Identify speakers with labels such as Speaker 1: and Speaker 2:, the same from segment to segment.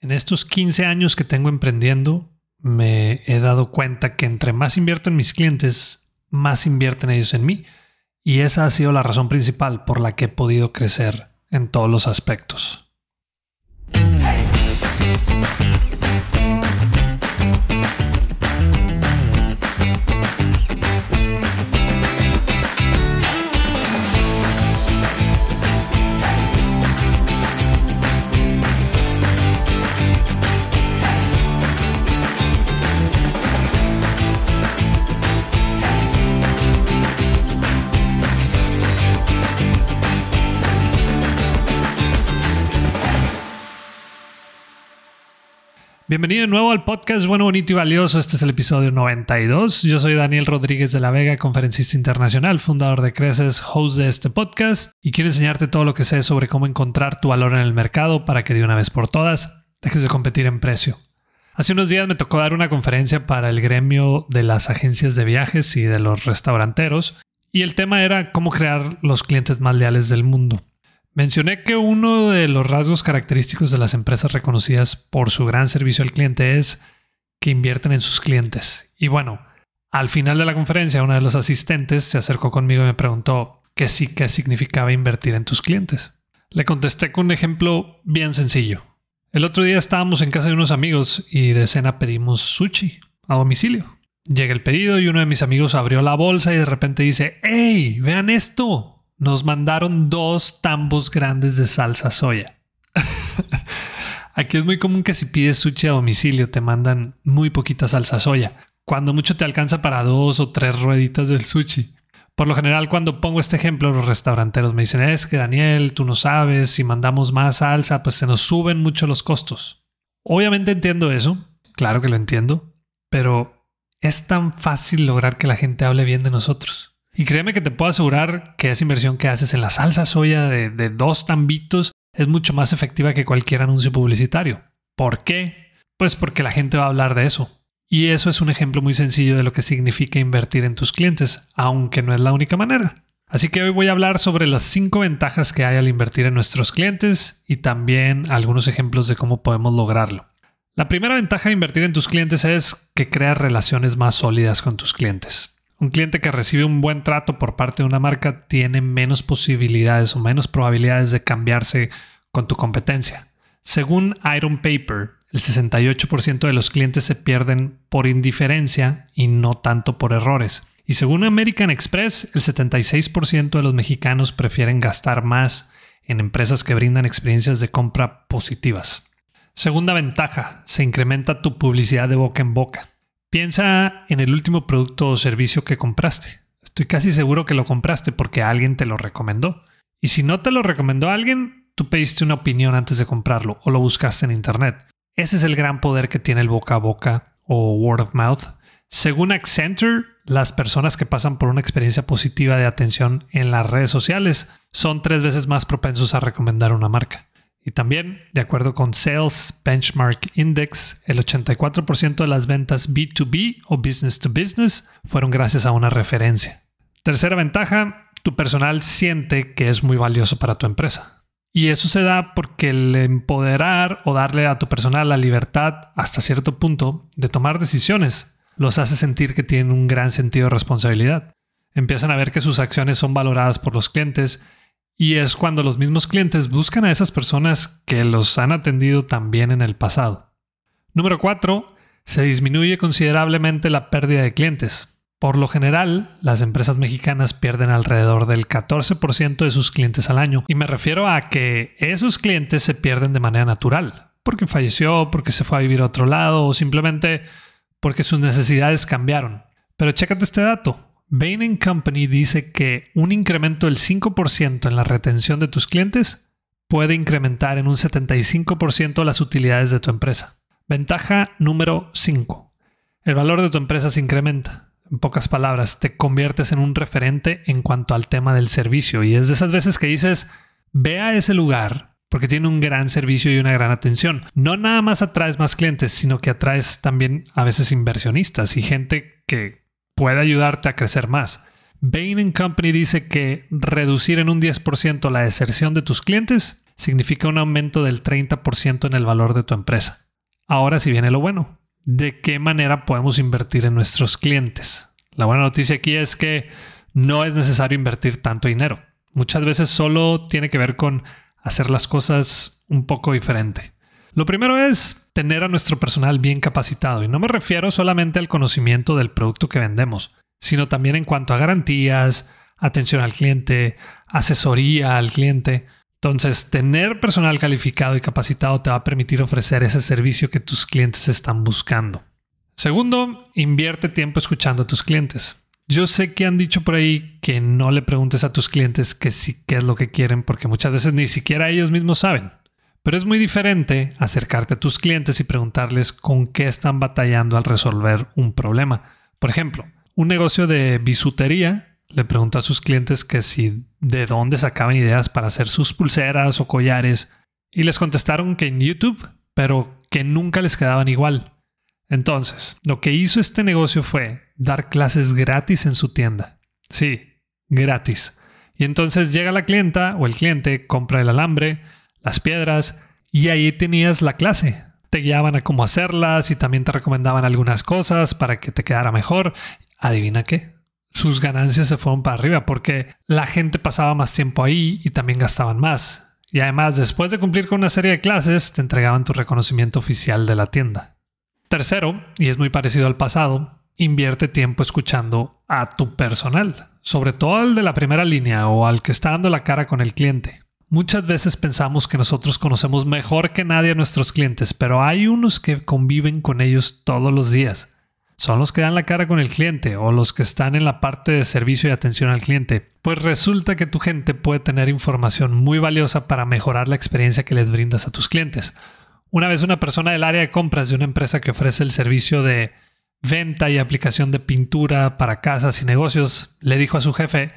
Speaker 1: En estos 15 años que tengo emprendiendo, me he dado cuenta que entre más invierto en mis clientes, más invierten ellos en mí. Y esa ha sido la razón principal por la que he podido crecer en todos los aspectos. Bienvenido de nuevo al podcast Bueno, Bonito y Valioso. Este es el episodio 92. Yo soy Daniel Rodríguez de la Vega, conferencista internacional, fundador de Creces, host de este podcast y quiero enseñarte todo lo que sé sobre cómo encontrar tu valor en el mercado para que de una vez por todas dejes de competir en precio. Hace unos días me tocó dar una conferencia para el gremio de las agencias de viajes y de los restauranteros y el tema era cómo crear los clientes más leales del mundo. Mencioné que uno de los rasgos característicos de las empresas reconocidas por su gran servicio al cliente es que invierten en sus clientes. Y bueno, al final de la conferencia, uno de los asistentes se acercó conmigo y me preguntó qué sí qué significaba invertir en tus clientes. Le contesté con un ejemplo bien sencillo. El otro día estábamos en casa de unos amigos y de cena pedimos sushi a domicilio. Llega el pedido y uno de mis amigos abrió la bolsa y de repente dice, ¡Ey! Vean esto nos mandaron dos tambos grandes de salsa soya. Aquí es muy común que si pides sushi a domicilio te mandan muy poquita salsa soya. Cuando mucho te alcanza para dos o tres rueditas del sushi. Por lo general, cuando pongo este ejemplo, los restauranteros me dicen, es que Daniel, tú no sabes, si mandamos más salsa, pues se nos suben mucho los costos. Obviamente entiendo eso, claro que lo entiendo, pero es tan fácil lograr que la gente hable bien de nosotros. Y créeme que te puedo asegurar que esa inversión que haces en la salsa soya de, dos tambitos es mucho más efectiva que cualquier anuncio publicitario. ¿Por qué? Pues porque la gente va a hablar de eso. Y eso es un ejemplo muy sencillo de lo que significa invertir en tus clientes, aunque no es la única manera. Así que hoy voy a hablar sobre las cinco ventajas que hay al invertir en nuestros clientes y también algunos ejemplos de cómo podemos lograrlo. La primera ventaja de invertir en tus clientes es que creas relaciones más sólidas con tus clientes. Un cliente que recibe un buen trato por parte de una marca tiene menos posibilidades o menos probabilidades de cambiarse con tu competencia. Según Iron Paper, el 68% de los clientes se pierden por indiferencia y no tanto por errores. Y según American Express, el 76% de los mexicanos prefieren gastar más en empresas que brindan experiencias de compra positivas. Segunda ventaja, se incrementa tu publicidad de boca en boca. Piensa en el último producto o servicio que compraste. Estoy casi seguro que lo compraste porque alguien te lo recomendó. Y si no te lo recomendó alguien, tú pediste una opinión antes de comprarlo o lo buscaste en Internet. Ese es el gran poder que tiene el boca a boca o word of mouth. Según Accenture, las personas que pasan por una experiencia positiva de atención en las redes sociales son tres veces más propensos a recomendar una marca. Y también, de acuerdo con Sales Benchmark Index, el 84% de las ventas B2B o business to business fueron gracias a una referencia. Tercera ventaja, tu personal siente que es muy valioso para tu empresa. Y eso se da porque el empoderar o darle a tu personal la libertad hasta cierto punto de tomar decisiones los hace sentir que tienen un gran sentido de responsabilidad. Empiezan a ver que sus acciones son valoradas por los clientes y es cuando los mismos clientes buscan a esas personas que los han atendido también en el pasado. Número 4. Se disminuye considerablemente la pérdida de clientes. Por lo general, las empresas mexicanas pierden alrededor del 14% de sus clientes al año. Y me refiero a que esos clientes se pierden de manera natural. Porque falleció, porque se fue a vivir a otro lado o simplemente porque sus necesidades cambiaron. Pero chécate este dato. Bain Company dice que un incremento del 5% en la retención de tus clientes puede incrementar en un 75% las utilidades de tu empresa. Ventaja número 5. El valor de tu empresa se incrementa. En pocas palabras, te conviertes en un referente en cuanto al tema del servicio y es de esas veces que dices, ve a ese lugar porque tiene un gran servicio y una gran atención. No nada más atraes más clientes, sino que atraes también a veces inversionistas y gente que puede ayudarte a crecer más. Bain Company dice que reducir en un 10% la deserción de tus clientes significa un aumento del 30% en el valor de tu empresa. Ahora si viene lo bueno. ¿De qué manera podemos invertir en nuestros clientes? La buena noticia aquí es que no es necesario invertir tanto dinero. Muchas veces solo tiene que ver con hacer las cosas un poco diferente. Lo primero es tener a nuestro personal bien capacitado y no me refiero solamente al conocimiento del producto que vendemos, sino también en cuanto a garantías, atención al cliente, asesoría al cliente. Entonces, tener personal calificado y capacitado te va a permitir ofrecer ese servicio que tus clientes están buscando. Segundo, invierte tiempo escuchando a tus clientes. Yo sé que han dicho por ahí que no le preguntes a tus clientes qué sí, qué es lo que quieren, porque muchas veces ni siquiera ellos mismos saben. Pero es muy diferente acercarte a tus clientes y preguntarles con qué están batallando al resolver un problema. Por ejemplo, un negocio de bisutería le preguntó a sus clientes que si de dónde sacaban ideas para hacer sus pulseras o collares y les contestaron que en YouTube, pero que nunca les quedaban igual. Entonces, lo que hizo este negocio fue dar clases gratis en su tienda. Sí, gratis. Y entonces llega la clienta o el cliente, compra el alambre, las piedras y ahí tenías la clase. Te guiaban a cómo hacerlas y también te recomendaban algunas cosas para que te quedara mejor. Adivina qué. Sus ganancias se fueron para arriba porque la gente pasaba más tiempo ahí y también gastaban más. Y además, después de cumplir con una serie de clases, te entregaban tu reconocimiento oficial de la tienda. Tercero, y es muy parecido al pasado, invierte tiempo escuchando a tu personal, sobre todo al de la primera línea o al que está dando la cara con el cliente. Muchas veces pensamos que nosotros conocemos mejor que nadie a nuestros clientes, pero hay unos que conviven con ellos todos los días. Son los que dan la cara con el cliente o los que están en la parte de servicio y atención al cliente. Pues resulta que tu gente puede tener información muy valiosa para mejorar la experiencia que les brindas a tus clientes. Una vez una persona del área de compras de una empresa que ofrece el servicio de venta y aplicación de pintura para casas y negocios le dijo a su jefe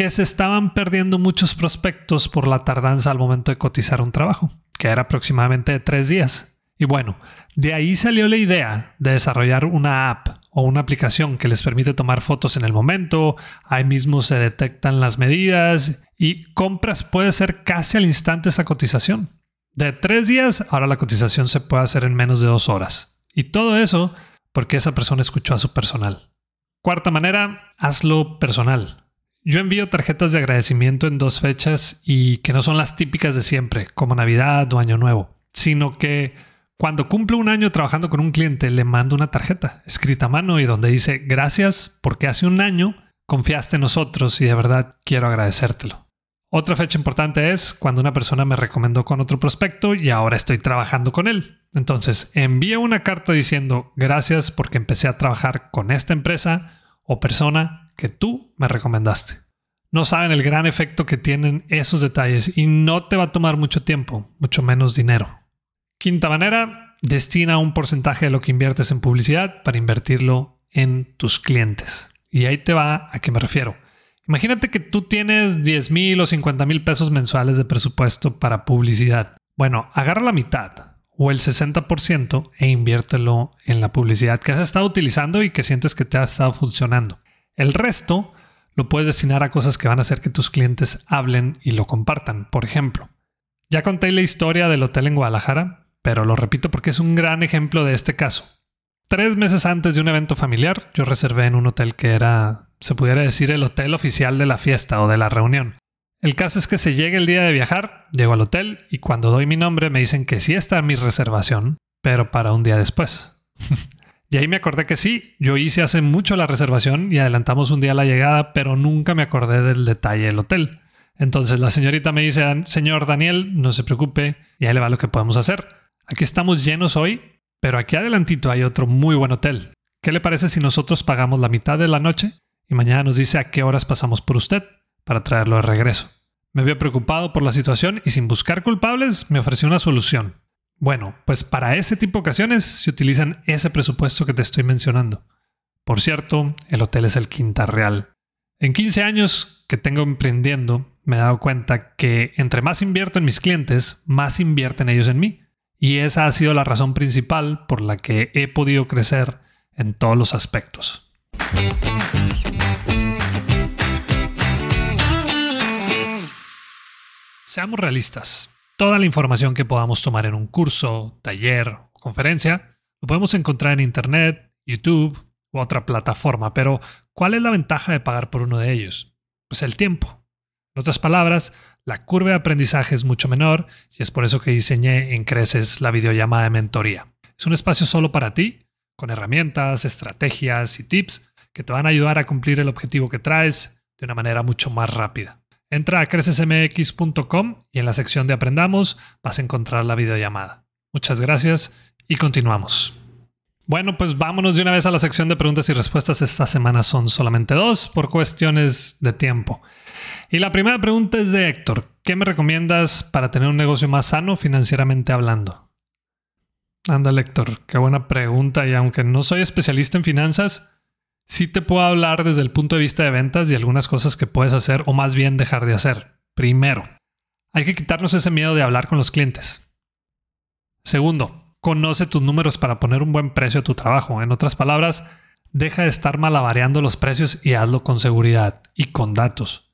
Speaker 1: que se estaban perdiendo muchos prospectos por la tardanza al momento de cotizar un trabajo, que era aproximadamente de tres días. Y bueno, de ahí salió la idea de desarrollar una app o una aplicación que les permite tomar fotos en el momento, ahí mismo se detectan las medidas y compras puede ser casi al instante esa cotización. De tres días, ahora la cotización se puede hacer en menos de dos horas. Y todo eso porque esa persona escuchó a su personal. Cuarta manera, hazlo personal. Yo envío tarjetas de agradecimiento en dos fechas y que no son las típicas de siempre, como Navidad o Año Nuevo, sino que cuando cumplo un año trabajando con un cliente le mando una tarjeta escrita a mano y donde dice gracias porque hace un año confiaste en nosotros y de verdad quiero agradecértelo. Otra fecha importante es cuando una persona me recomendó con otro prospecto y ahora estoy trabajando con él. Entonces envío una carta diciendo gracias porque empecé a trabajar con esta empresa o persona que tú me recomendaste. No saben el gran efecto que tienen esos detalles y no te va a tomar mucho tiempo, mucho menos dinero. Quinta manera, destina un porcentaje de lo que inviertes en publicidad para invertirlo en tus clientes. Y ahí te va a qué me refiero. Imagínate que tú tienes 10 mil o 50 mil pesos mensuales de presupuesto para publicidad. Bueno, agarra la mitad o el 60% e inviértelo en la publicidad que has estado utilizando y que sientes que te ha estado funcionando. El resto lo puedes destinar a cosas que van a hacer que tus clientes hablen y lo compartan. Por ejemplo, ya conté la historia del hotel en Guadalajara, pero lo repito porque es un gran ejemplo de este caso. Tres meses antes de un evento familiar, yo reservé en un hotel que era, se pudiera decir, el hotel oficial de la fiesta o de la reunión. El caso es que se llega el día de viajar, llego al hotel y cuando doy mi nombre me dicen que sí está mi reservación, pero para un día después. Y ahí me acordé que sí, yo hice hace mucho la reservación y adelantamos un día la llegada, pero nunca me acordé del detalle del hotel. Entonces la señorita me dice, señor Daniel, no se preocupe, y ahí le va lo que podemos hacer. Aquí estamos llenos hoy, pero aquí adelantito hay otro muy buen hotel. ¿Qué le parece si nosotros pagamos la mitad de la noche y mañana nos dice a qué horas pasamos por usted para traerlo de regreso? Me había preocupado por la situación y sin buscar culpables me ofreció una solución. Bueno, pues para ese tipo de ocasiones se utilizan ese presupuesto que te estoy mencionando. Por cierto, el hotel es el Quinta Real. En 15 años que tengo emprendiendo, me he dado cuenta que entre más invierto en mis clientes, más invierten ellos en mí. Y esa ha sido la razón principal por la que he podido crecer en todos los aspectos. Seamos realistas. Toda la información que podamos tomar en un curso, taller o conferencia lo podemos encontrar en Internet, YouTube u otra plataforma, pero ¿cuál es la ventaja de pagar por uno de ellos? Pues el tiempo. En otras palabras, la curva de aprendizaje es mucho menor y es por eso que diseñé en Creces la videollamada de mentoría. Es un espacio solo para ti, con herramientas, estrategias y tips que te van a ayudar a cumplir el objetivo que traes de una manera mucho más rápida. Entra a crecesmx.com y en la sección de Aprendamos vas a encontrar la videollamada. Muchas gracias y continuamos. Bueno, pues vámonos de una vez a la sección de preguntas y respuestas. Esta semana son solamente dos por cuestiones de tiempo. Y la primera pregunta es de Héctor. ¿Qué me recomiendas para tener un negocio más sano financieramente hablando? Anda, Héctor, qué buena pregunta. Y aunque no soy especialista en finanzas, sí te puedo hablar desde el punto de vista de ventas y algunas cosas que puedes hacer o más bien dejar de hacer. Primero, hay que quitarnos ese miedo de hablar con los clientes. Segundo, conoce tus números para poner un buen precio a tu trabajo. En otras palabras, deja de estar malabareando los precios y hazlo con seguridad y con datos.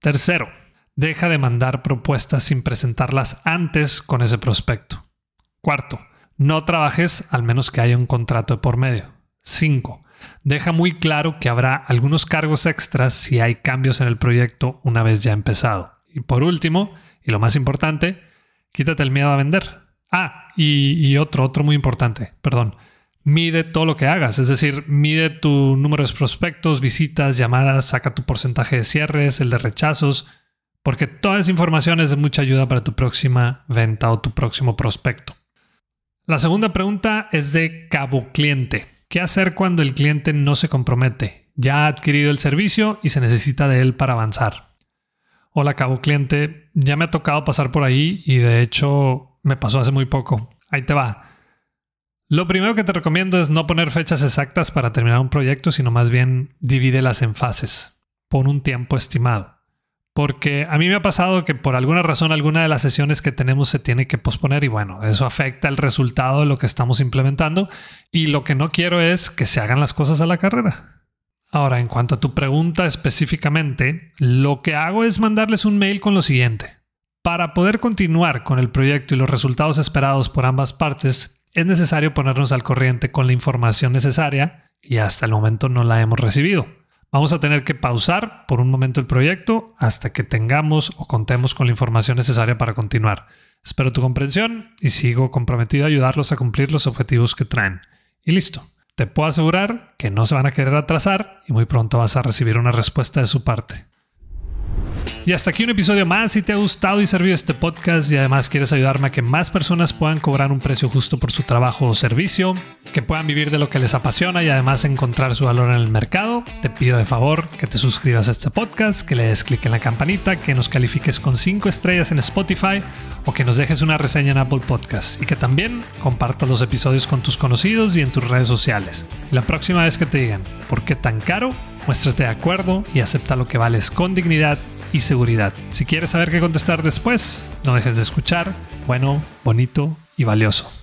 Speaker 1: Tercero, deja de mandar propuestas sin presentarlas antes con ese prospecto. Cuarto, no trabajes al menos que haya un contrato de por medio. Cinco, deja muy claro que habrá algunos cargos extras si hay cambios en el proyecto una vez ya empezado. Y por último, y lo más importante, quítate el miedo a vender. Ah, y, otro, otro muy importante, perdón. Mide todo lo que hagas, es decir, mide tu número de prospectos, visitas, llamadas, saca tu porcentaje de cierres, el de rechazos, porque toda esa información es de mucha ayuda para tu próxima venta o tu próximo prospecto. La segunda pregunta es de cabo cliente. ¿Qué hacer cuando el cliente no se compromete? Ya ha adquirido el servicio y se necesita de él para avanzar. Hola, cabo cliente. Ya me ha tocado pasar por ahí y de hecho me pasó hace muy poco. Ahí te va. Lo primero que te recomiendo es no poner fechas exactas para terminar un proyecto, sino más bien divídelas en fases. Pon un tiempo estimado. Porque a mí me ha pasado que por alguna razón alguna de las sesiones que tenemos se tiene que posponer y bueno, eso afecta el resultado de lo que estamos implementando y lo que no quiero es que se hagan las cosas a la carrera. Ahora, en cuanto a tu pregunta específicamente, lo que hago es mandarles un mail con lo siguiente. Para poder continuar con el proyecto y los resultados esperados por ambas partes, es necesario ponernos al corriente con la información necesaria y hasta el momento no la hemos recibido. Vamos a tener que pausar por un momento el proyecto hasta que tengamos o contemos con la información necesaria para continuar. Espero tu comprensión y sigo comprometido a ayudarlos a cumplir los objetivos que traen. Y listo. Te puedo asegurar que no se van a querer atrasar y muy pronto vas a recibir una respuesta de su parte. Y hasta aquí un episodio más. Si te ha gustado y servido este podcast y además quieres ayudarme a que más personas puedan cobrar un precio justo por su trabajo o servicio, que puedan vivir de lo que les apasiona y además encontrar su valor en el mercado, te pido de favor que te suscribas a este podcast, que le des clic en la campanita, que nos califiques con 5 estrellas en Spotify o que nos dejes una reseña en Apple Podcast y que también compartas los episodios con tus conocidos y en tus redes sociales. Y la próxima vez que te digan, ¿por qué tan caro? Muéstrate de acuerdo y acepta lo que vales con dignidad y seguridad. Si quieres saber qué contestar después, no dejes de escuchar. Bueno, bonito y valioso.